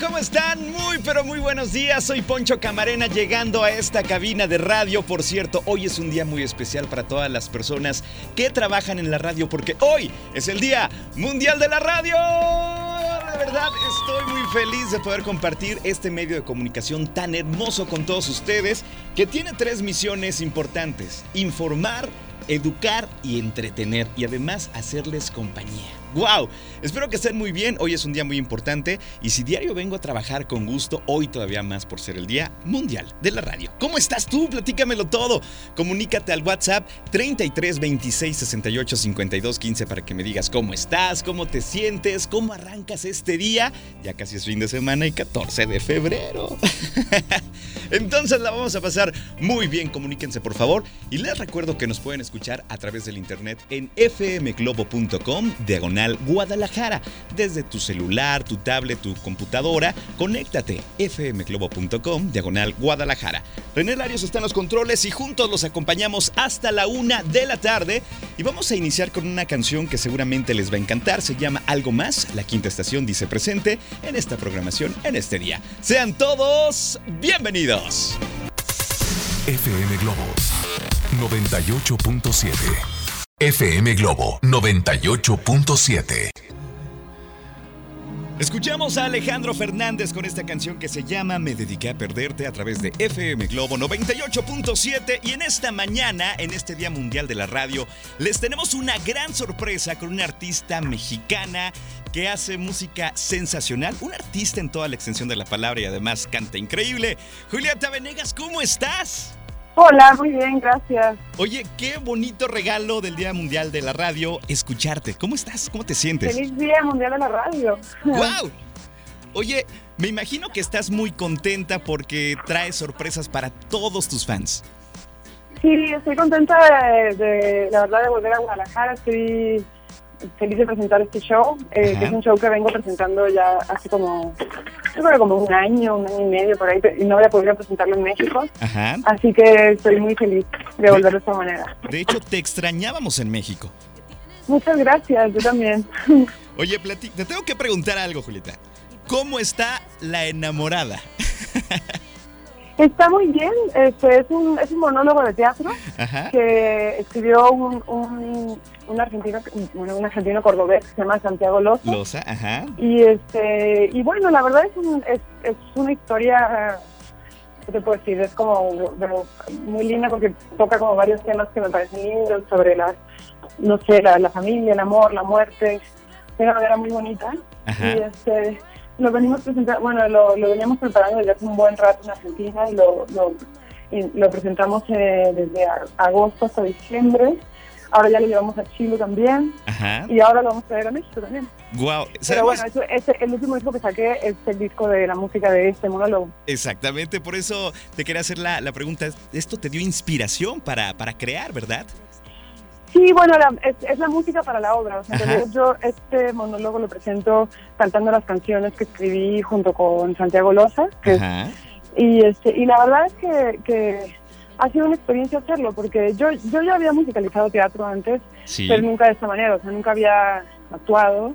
¿cómo están? Muy, pero muy buenos días. Soy Poncho Camarena llegando a esta cabina de radio. Por cierto, hoy es un día muy especial para todas las personas que trabajan en la radio porque hoy es el Día Mundial de la Radio. De verdad, estoy muy feliz de poder compartir este medio de comunicación tan hermoso con todos ustedes que tiene tres misiones importantes. Informar, educar y entretener y además hacerles compañía. ¡Wow! Espero que estén muy bien. Hoy es un día muy importante y si diario vengo a trabajar con gusto, hoy todavía más por ser el Día Mundial de la Radio. ¿Cómo estás tú? Platícamelo todo. Comunícate al WhatsApp 33 26 68 52 15 para que me digas cómo estás, cómo te sientes, cómo arrancas este día. Ya casi es fin de semana y 14 de febrero. Entonces la vamos a pasar muy bien. Comuníquense por favor y les recuerdo que nos pueden escuchar a través del internet en fmglobo.com diagonal Guadalajara. Desde tu celular, tu tablet, tu computadora, conéctate fmglobo.com diagonal Guadalajara. René Larios está en los controles y juntos los acompañamos hasta la una de la tarde. Y vamos a iniciar con una canción que seguramente les va a encantar. Se llama Algo Más. La quinta estación dice presente en esta programación en este día. Sean todos bienvenidos. FM Globo 98.7. FM Globo 98.7. Escuchamos a Alejandro Fernández con esta canción que se llama Me dediqué a perderte a través de FM Globo 98.7 y en esta mañana, en este Día Mundial de la Radio, les tenemos una gran sorpresa con una artista mexicana que hace música sensacional, un artista en toda la extensión de la palabra y además canta increíble. Julieta Venegas, ¿cómo estás? Hola, muy bien, gracias. Oye, qué bonito regalo del Día Mundial de la Radio escucharte. ¿Cómo estás? ¿Cómo te sientes? Feliz Día Mundial de la Radio. ¡Wow! Oye, me imagino que estás muy contenta porque traes sorpresas para todos tus fans. Sí, estoy contenta de, de, la verdad de volver a Guadalajara. Estoy feliz de presentar este show, eh, que es un show que vengo presentando ya hace como, yo creo como un año, un año y medio por ahí, y no voy a poder presentarlo en México. Ajá. Así que estoy muy feliz de volver de esta manera. De hecho, te extrañábamos en México. Muchas gracias, yo también. Oye, plati- te tengo que preguntar algo, Julieta. ¿Cómo está la enamorada? Está muy bien, este es un, es un monólogo de teatro Ajá. que escribió un, un, un argentino, bueno, un argentino cordobés que se llama Santiago Loza. Loza, ajá. Y este y bueno, la verdad es, un- es, es una historia, ¿qué te puedo decir? Es como muy linda porque toca como varios temas que me parecen lindos sobre las, no sé, la, la familia, el amor, la muerte, de una manera muy bonita. Ajá. Y este lo venimos presentando, bueno, lo, lo veníamos preparando desde hace un buen rato en Argentina y lo, lo, y lo presentamos eh, desde agosto hasta diciembre. Ahora ya lo llevamos a Chile también Ajá. y ahora lo vamos a traer a México también. Wow. Pero bueno, eso, ese- el último disco que saqué es el disco de la música de este monólogo. Exactamente, por eso te quería hacer la, la pregunta. ¿Esto te dio inspiración para, para crear, verdad? Sí, bueno, la- es, es la música para la obra. O sea, yo este monólogo lo presento cantando las canciones que escribí junto con Santiago Loza. Que, Ajá. y, este, y la verdad es que, que ha sido una experiencia hacerlo, porque yo, yo ya había musicalizado teatro antes, Sí. pero nunca de esta manera, o sea, nunca había actuado.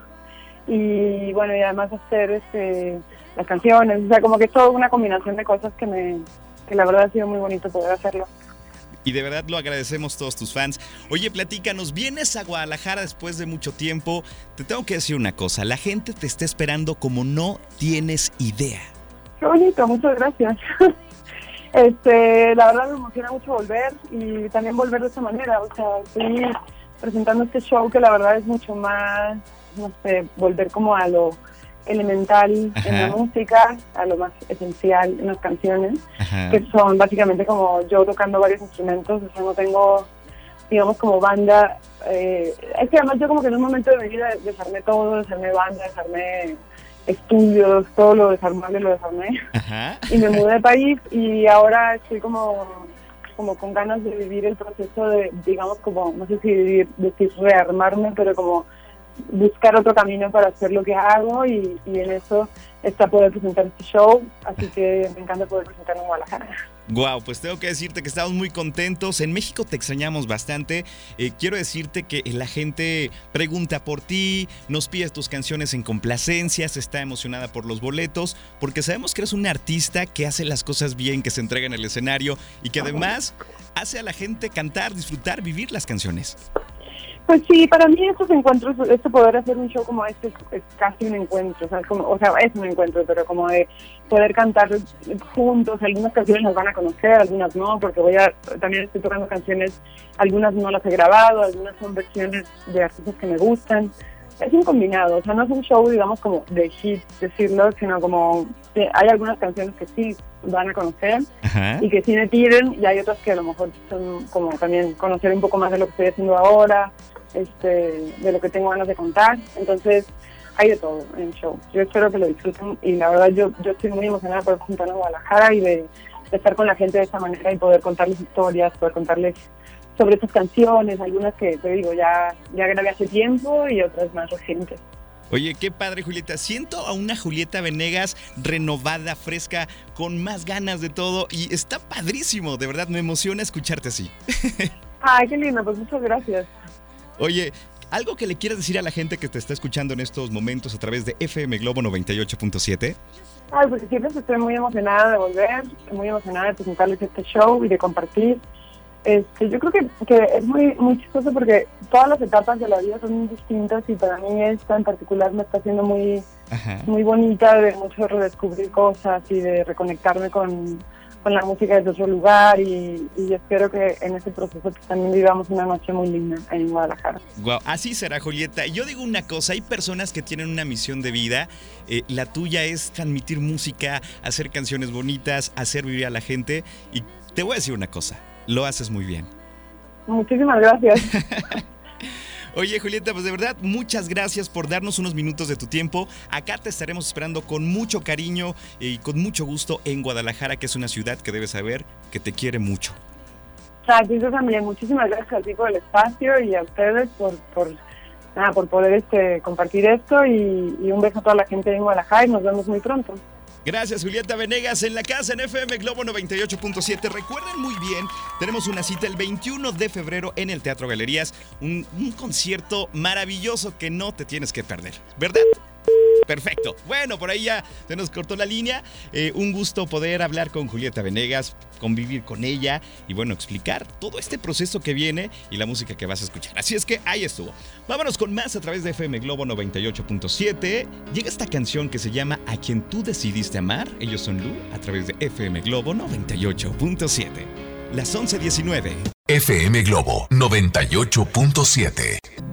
Y bueno, y además hacer este, las canciones, o sea, como que es toda una combinación de cosas que me que la verdad ha sido muy bonito poder hacerlo. Y de verdad lo agradecemos todos tus fans. Oye, platícanos, vienes a Guadalajara después de mucho tiempo. Te tengo que decir una cosa, la gente te está esperando como no tienes idea. Qué bonito, muchas gracias. Este, la verdad me emociona mucho volver y también volver de esta manera. O sea, estoy presentando este show que la verdad es mucho más, no sé, volver como a lo elemental en la música, a lo más esencial en las canciones, que son básicamente como yo tocando varios instrumentos, o sea, no tengo, digamos, como banda. Eh, es que además yo como que en un momento de mi vida desarmé todo, desarmé banda, desarmé estudios, todo lo desarmable lo desarmé. Y me mudé de país y ahora estoy como como con ganas de vivir el proceso de, digamos, como, no sé si decir rearmarme, pero como buscar otro camino para hacer lo que hago y, en eso está poder presentar este show, así que me encanta poder presentar en Guadalajara. Wow, pues tengo que decirte que estamos muy contentos. En México te extrañamos bastante. Eh, quiero decirte que la gente pregunta por ti, nos pide tus canciones en complacencias, está emocionada por los boletos, porque sabemos que eres un artista que hace las cosas bien, que se entrega en el escenario y que además hace a la gente cantar, disfrutar, vivir las canciones. Pues sí, para mí estos encuentros, este poder hacer un show como este es, casi un encuentro, o sea, como, o sea, es un encuentro, pero como de poder cantar juntos, algunas canciones las van a conocer, algunas no, porque voy a, también estoy tocando canciones, algunas no las he grabado, algunas son versiones de artistas que me gustan, es un combinado, o sea, no es un show, digamos, como de hit, decirlo, sino como hay algunas canciones que sí van a conocer y que sí me piden, y hay otras que a lo mejor son como también conocer un poco más de lo que estoy haciendo ahora, este, de lo que tengo ganas de contar. Entonces, hay de todo en el show. Yo espero que lo disfruten y la verdad yo, yo estoy muy emocionada por presentar a Guadalajara y de, estar con la gente de esta manera y poder contarles historias, poder contarles sobre estas canciones, algunas que te digo ya, ya grabé hace tiempo y otras más recientes. Oye, qué padre, Julieta. Siento a una Julieta Venegas renovada, fresca, con más ganas de todo y está padrísimo. De verdad, me emociona escucharte así. Ay, qué lindo, pues muchas gracias. Oye, ¿algo que le quieras decir a la gente que te está escuchando en estos momentos a través de FM Globo 98.7? Ay, pues siempre estoy muy emocionada de volver, muy emocionada de presentarles este show y de compartir. Este, yo creo que, que es muy, muy chistoso porque todas las etapas de la vida son muy distintas y para mí esta en particular me está haciendo muy, muy bonita de mucho redescubrir cosas y de reconectarme con, con la música desde otro lugar y, espero que en ese proceso pues, también vivamos una noche muy linda en Guadalajara. Wow, así será Julieta. Yo digo una cosa, hay personas que tienen una misión de vida, eh, la tuya es transmitir música, hacer canciones bonitas, hacer vivir a la gente y te voy a decir una cosa, lo haces muy bien. Muchísimas gracias. Oye, Julieta, pues de verdad, muchas gracias por darnos unos minutos de tu tiempo. Acá te estaremos esperando con mucho cariño y con mucho gusto en Guadalajara, que es una ciudad que debes saber que te quiere mucho. Gracias también. Muchísimas gracias a ti por el espacio y a ustedes por, por, por poder este, compartir esto y, un beso a toda la gente en Guadalajara y nos vemos muy pronto. Gracias, Julieta Venegas, en la casa en FM Globo 98.7. Recuerden muy bien, tenemos una cita el 21 de febrero en el Teatro Galerías, un, concierto maravilloso que no te tienes que perder, ¿verdad? Perfecto. Bueno, por ahí ya se nos cortó la línea. Eh, un gusto poder hablar con Julieta Venegas, convivir con ella y bueno, explicar todo este proceso que viene y la música que vas a escuchar. Así es que ahí estuvo. Vámonos con más a través de FM Globo 98.7. Llega esta canción que se llama A quien tú decidiste amar. Ellos son Lu a través de FM Globo 98.7. Las 11.19. FM Globo 98.7.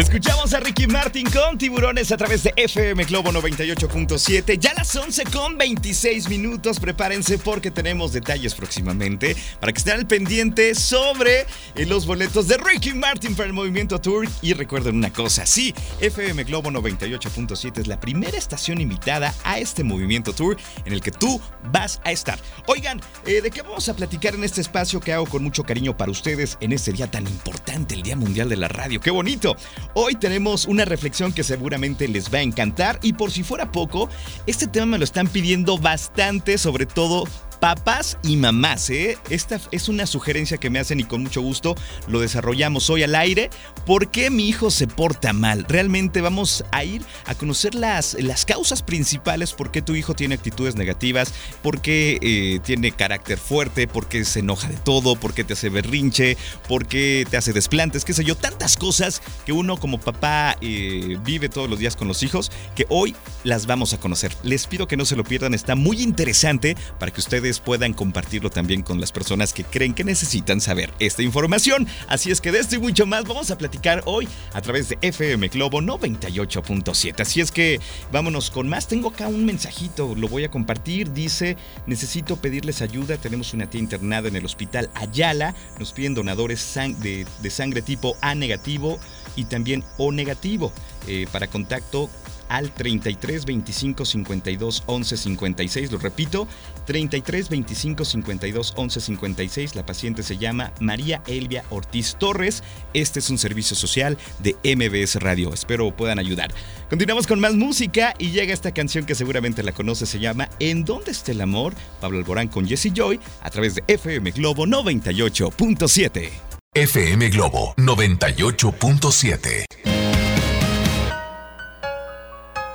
Escuchamos a Ricky Martin con tiburones a través de FM Globo 98.7. Ya las 11 con 26 minutos. Prepárense porque tenemos detalles próximamente para que estén al pendiente sobre eh, los boletos de Ricky Martin para el Movimiento Tour. Y recuerden una cosa: sí, FM Globo 98.7 es la primera estación invitada a este Movimiento Tour en el que tú vas a estar. Oigan, eh, ¿de qué vamos a platicar en este espacio que hago con mucho cariño para ustedes en este día tan importante, el Día Mundial de la Radio? ¡Qué bonito! Hoy tenemos una reflexión que seguramente les va a encantar y por si fuera poco, este tema me lo están pidiendo bastante, sobre todo papás y mamás. ¿eh? Esta es una sugerencia que me hacen y con mucho gusto lo desarrollamos hoy al aire. ¿Por qué mi hijo se porta mal? Realmente vamos a ir a conocer las, las causas principales por qué tu hijo tiene actitudes negativas, por qué eh, tiene carácter fuerte, por qué se enoja de todo, por qué te hace berrinche, por qué te hace desplantes, qué sé yo, tantas cosas que uno como papá eh, vive todos los días con los hijos que hoy las vamos a conocer. Les pido que no se lo pierdan, está muy interesante para que ustedes puedan compartirlo también con las personas que creen que necesitan saber esta información. Así es que de esto y mucho más vamos a platicar hoy a través de FM Globo 98.7. Así es que vámonos con más. Tengo acá un mensajito, lo voy a compartir. Dice, necesito pedirles ayuda. Tenemos una tía internada en el hospital Ayala. Nos piden donadores de, de sangre tipo A negativo y también O negativo. Eh, para contacto al 33 25 52 11 56. Lo repito, 33 25 52 11 56. La paciente se llama María Elvia Ortiz Torres. Este es un servicio social de MBS Radio. Espero puedan ayudar. Continuamos con más música y llega esta canción que seguramente la conoce. Se llama ¿En dónde está el amor? Pablo Alborán con Jesse Joy a través de FM Globo 98.7. FM Globo 98.7.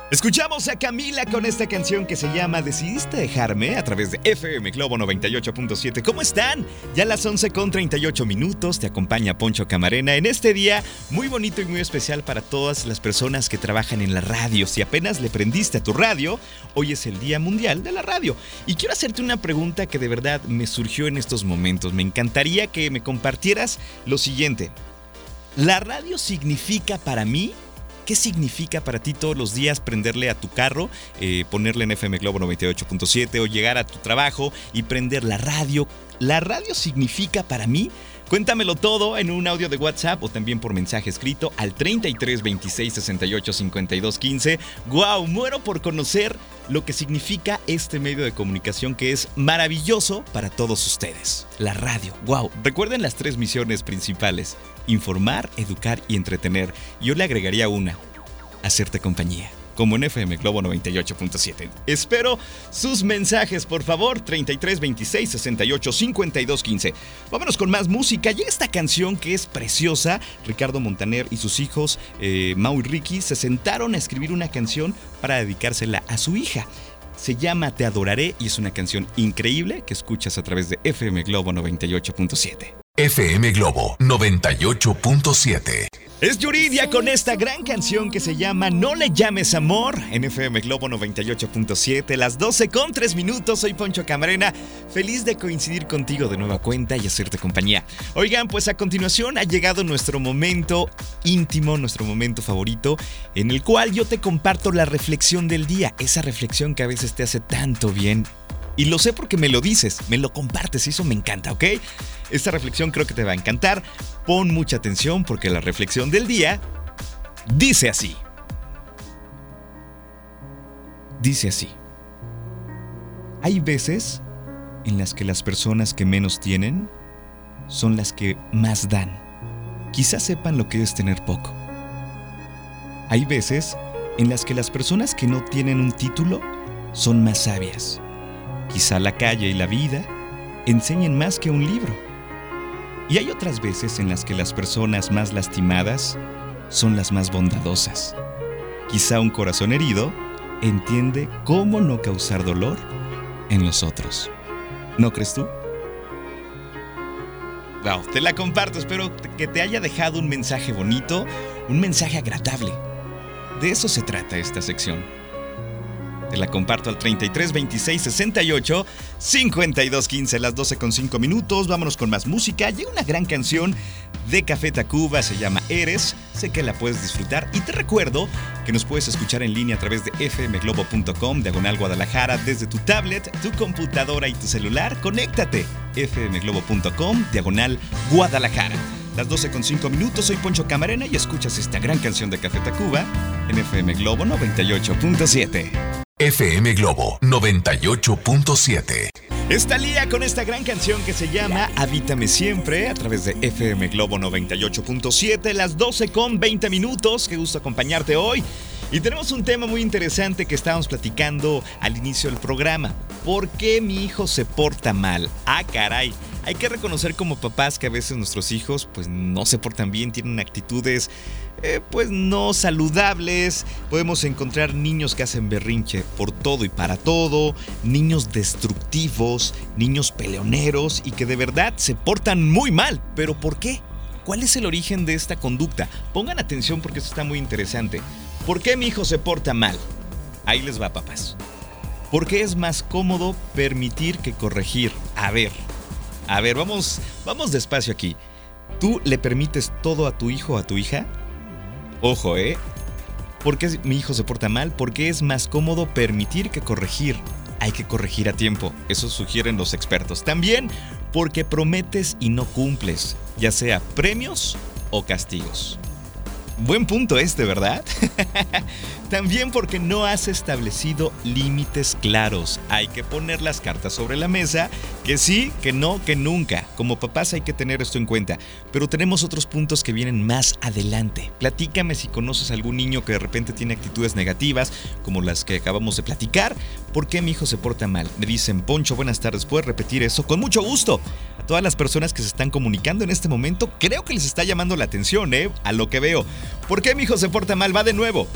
Escuchamos a Camila con esta canción que se llama Decidiste dejarme a través de FM Globo 98.7. ¿Cómo están? Ya las 11 con 38 minutos te acompaña Poncho Camarena en este día muy bonito y muy especial para todas las personas que trabajan en la radio. Si apenas le prendiste a tu radio, hoy es el Día Mundial de la Radio. Y quiero hacerte una pregunta que de verdad me surgió en estos momentos. Me encantaría que me compartieras lo siguiente. ¿La radio significa para mí ¿Qué significa para ti todos los días prenderle a tu carro, eh, ponerle en FM Globo 98.7 o llegar a tu trabajo y prender la radio? ¿La radio significa para mí? Cuéntamelo todo en un audio de WhatsApp o también por mensaje escrito al 33 26 68 52 15. ¡Wow! Muero por conocer lo que significa este medio de comunicación que es maravilloso para todos ustedes. La radio. ¡Wow! Recuerden las tres misiones principales informar, educar y entretener. Yo le agregaría una, hacerte compañía como en FM Globo 98.7. Espero sus mensajes, por favor, 33 26 68 52 15. Vámonos con más música y esta canción que es preciosa. Ricardo Montaner y sus hijos, eh, Mau y Ricky, se sentaron a escribir una canción para dedicársela a su hija. Se llama Te Adoraré y es una canción increíble que escuchas a través de FM Globo 98.7. FM Globo 98.7. Es Yuridia con esta gran canción que se llama No le llames amor en FM Globo 98.7, las 12 con 3 minutos. Soy Poncho Camarena, feliz de coincidir contigo de nueva cuenta y hacerte compañía. Oigan, pues a continuación ha llegado nuestro momento íntimo, nuestro momento favorito, en el cual yo te comparto la reflexión del día, esa reflexión que a veces te hace tanto bien y lo sé porque me lo dices, me lo compartes y eso me encanta, ¿ok? Esta reflexión creo que te va a encantar. Pon mucha atención porque la reflexión del día dice así. Dice así. Hay veces en las que las personas que menos tienen son las que más dan. Quizás sepan lo que es tener poco. Hay veces en las que las personas que no tienen un título son más sabias. Quizá la calle y la vida enseñen más que un libro. Y hay otras veces en las que las personas más lastimadas son las más bondadosas. Quizá un corazón herido entiende cómo no causar dolor en los otros. ¿No crees tú? Wow, te la comparto, espero que te haya dejado un mensaje bonito, un mensaje agradable. De eso se trata esta sección. Te la comparto al 33 26 68 52 15, las 12 con 5 minutos. Vámonos con más música. Llega una gran canción de Café Tacuba, se llama Eres. Sé que la puedes disfrutar y te recuerdo que nos puedes escuchar en línea a través de fmglobo.com, diagonal Guadalajara, desde tu tablet, tu computadora y tu celular. Conéctate, fmglobo.com, diagonal Guadalajara. Las 12 con 5 minutos, soy Poncho Camarena y escuchas esta gran canción de Café Tacuba en FM Globo 98.7. FM Globo 98.7. Está Lía con esta gran canción que se llama Habítame Siempre a través de FM Globo 98.7, las 12 con 20 minutos. Qué gusto acompañarte hoy. Y tenemos un tema muy interesante que estábamos platicando al inicio del programa. ¿Por qué mi hijo se porta mal? Ah, caray. Hay que reconocer como papás que a veces nuestros hijos pues no se portan bien, tienen actitudes eh, pues no saludables. Podemos encontrar niños que hacen berrinche por todo y para todo, niños destructivos, niños peleoneros y que de verdad se portan muy mal. ¿Pero por qué? ¿Cuál es el origen de esta conducta? Pongan atención porque esto está muy interesante. ¿Por qué mi hijo se porta mal? Ahí les va, papás. Porque es más cómodo permitir que corregir. A ver, a ver, vamos, vamos despacio aquí. ¿Tú le permites todo a tu hijo o a tu hija? Ojo, ¿eh? ¿Por qué mi hijo se porta mal? Porque es más cómodo permitir que corregir. Hay que corregir a tiempo, eso sugieren los expertos. También porque prometes y no cumples, ya sea premios o castigos. Buen punto este, ¿verdad? También porque no has establecido límites claros. Hay que poner las cartas sobre la mesa, que sí, que no, que nunca. Como papás hay que tener esto en cuenta. Pero tenemos otros puntos que vienen más adelante. Platícame si conoces algún niño que de repente tiene actitudes negativas, como las que acabamos de platicar. ¿Por qué mi hijo se porta mal? Me dicen, Poncho, buenas tardes. ¿Puedes repetir eso? Con mucho gusto. A todas las personas que se están comunicando en este momento, creo que les está llamando la atención, ¿eh? A lo que veo. ¿Por qué mi hijo se porta mal? Va de nuevo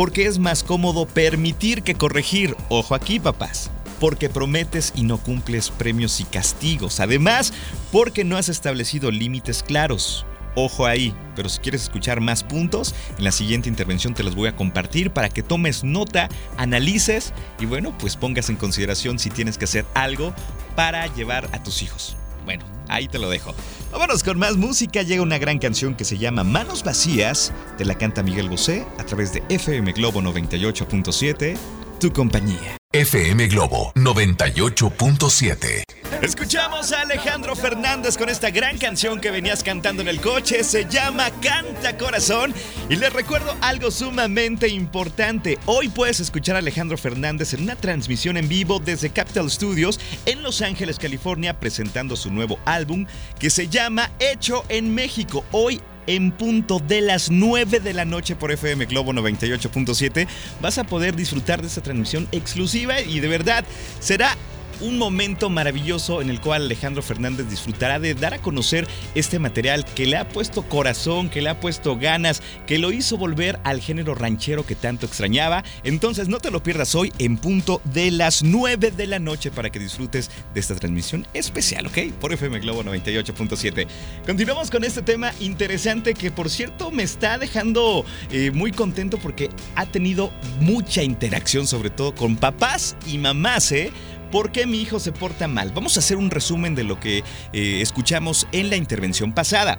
porque es más cómodo permitir que corregir. Ojo aquí, papás. Porque prometes y no cumples premios y castigos. Además, porque no has establecido límites claros. Ojo ahí, pero si quieres escuchar más puntos, en la siguiente intervención te los voy a compartir para que tomes nota, analices y bueno, pues pongas en consideración si tienes que hacer algo para llevar a tus hijos. Bueno, ahí te lo dejo. Vámonos con más música. Llega una gran canción que se llama Manos Vacías. Te la canta Miguel Bosé a través de FM Globo 98.7, tu compañía. FM Globo 98.7. Escuchamos a Alejandro Fernández con esta gran canción que venías cantando en el coche. Se llama Canta Corazón. Y les recuerdo algo sumamente importante. Hoy puedes escuchar a Alejandro Fernández en una transmisión en vivo desde Capital Studios en Los Ángeles, California, presentando su nuevo álbum que se llama Hecho en México. Hoy en punto de las 9 de la noche por FM Globo 98.7 vas a poder disfrutar de esta transmisión exclusiva y de verdad será un momento maravilloso en el cual Alejandro Fernández disfrutará de dar a conocer este material que le ha puesto corazón, que le ha puesto ganas, que lo hizo volver al género ranchero que tanto extrañaba. Entonces no te lo pierdas hoy en punto de las 9 de la noche para que disfrutes de esta transmisión especial, ¿ok? Por FM Globo 98.7. Continuamos con este tema interesante que por cierto me está dejando eh, muy contento porque ha tenido mucha interacción sobre todo con papás y mamás, ¿eh? ¿Por qué mi hijo se porta mal? Vamos a hacer un resumen de lo que eh, escuchamos en la intervención pasada.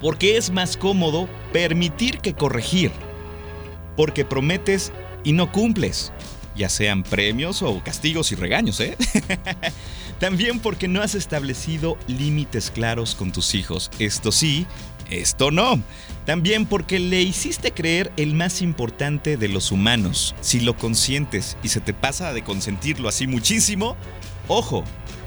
Porque es más cómodo permitir que corregir. Porque prometes y no cumples. Ya sean premios o castigos y regaños, ¿eh? También porque no has establecido límites claros con tus hijos. Esto sí, esto no. También porque le hiciste creer el más importante de los humanos. Si lo consientes y se te pasa de consentirlo así muchísimo, ojo,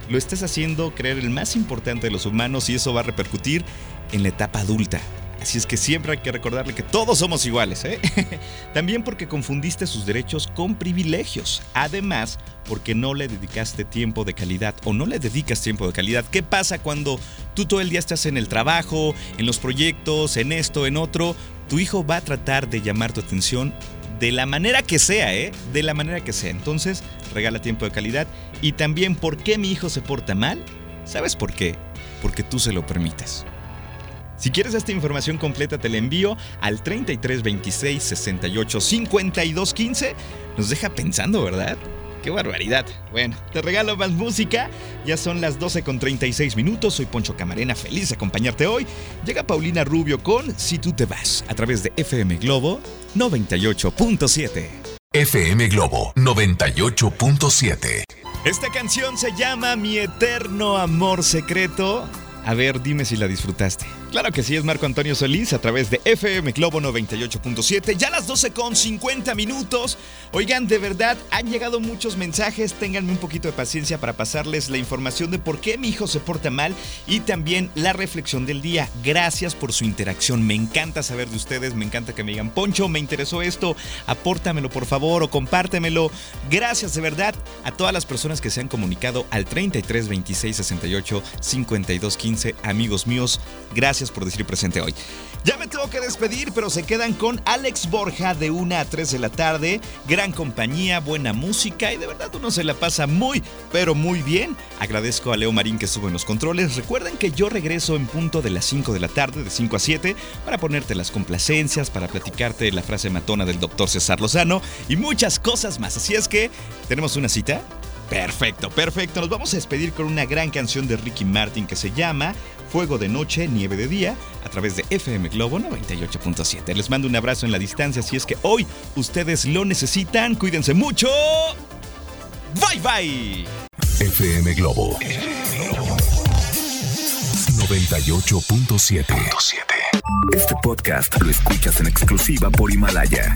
lo estás haciendo creer el más importante de los humanos y eso va a repercutir en la etapa adulta. Así es que siempre hay que recordarle que todos somos iguales. ¿eh? También porque confundiste sus derechos con privilegios. Además, porque no le dedicaste tiempo de calidad o no le dedicas tiempo de calidad. ¿Qué pasa cuando tú todo el día estás en el trabajo, en los proyectos, en esto, en otro? Tu hijo va a tratar de llamar tu atención de la manera que sea, ¿eh? De la manera que sea. Entonces, regala tiempo de calidad. Y también, ¿por qué mi hijo se porta mal? ¿Sabes por qué? Porque tú se lo permites. Si quieres esta información completa, te la envío al 33 26 68 52 15. Nos deja pensando, ¿verdad? ¡Qué barbaridad! Bueno, te regalo más música. Ya son las 12 con 36 minutos. Soy Poncho Camarena, feliz de acompañarte hoy. Llega Paulina Rubio con Si tú te vas a través de FM Globo 98.7. FM Globo 98.7. Esta canción se llama Mi eterno amor secreto. A ver, dime si la disfrutaste. Claro que sí, es Marco Antonio Solís a través de FM Globo 98.7. Ya las 12 con 50 minutos. Oigan, de verdad, han llegado muchos mensajes. Ténganme un poquito de paciencia para pasarles la información de por qué mi hijo se porta mal y también la reflexión del día. Gracias por su interacción. Me encanta saber de ustedes. Me encanta que me digan, Poncho, me interesó esto. Apórtamelo, por favor, o compártemelo. Gracias de verdad a todas las personas que se han comunicado al 33 26 68 52 15. Amigos míos, gracias Gracias por decir presente hoy. Ya me tengo que despedir, pero se quedan con Alex Borja de 1 a 3 de la tarde. Gran compañía, buena música y de verdad uno se la pasa muy, pero muy bien. Agradezco a Leo Marín que estuvo en los controles. Recuerden que yo regreso en punto de las 5 de la tarde, de 5 a 7, para ponerte las complacencias, para platicarte la frase matona del doctor César Lozano y muchas cosas más. Así es que, ¿tenemos una cita? Perfecto, perfecto. Nos vamos a despedir con una gran canción de Ricky Martin que se llama Fuego de Noche, Nieve de Día, a través de FM Globo 98.7. Les mando un abrazo en la distancia si es que hoy ustedes lo necesitan. Cuídense mucho. Bye bye. FM Globo 98.7. Este podcast lo escuchas en exclusiva por Himalaya.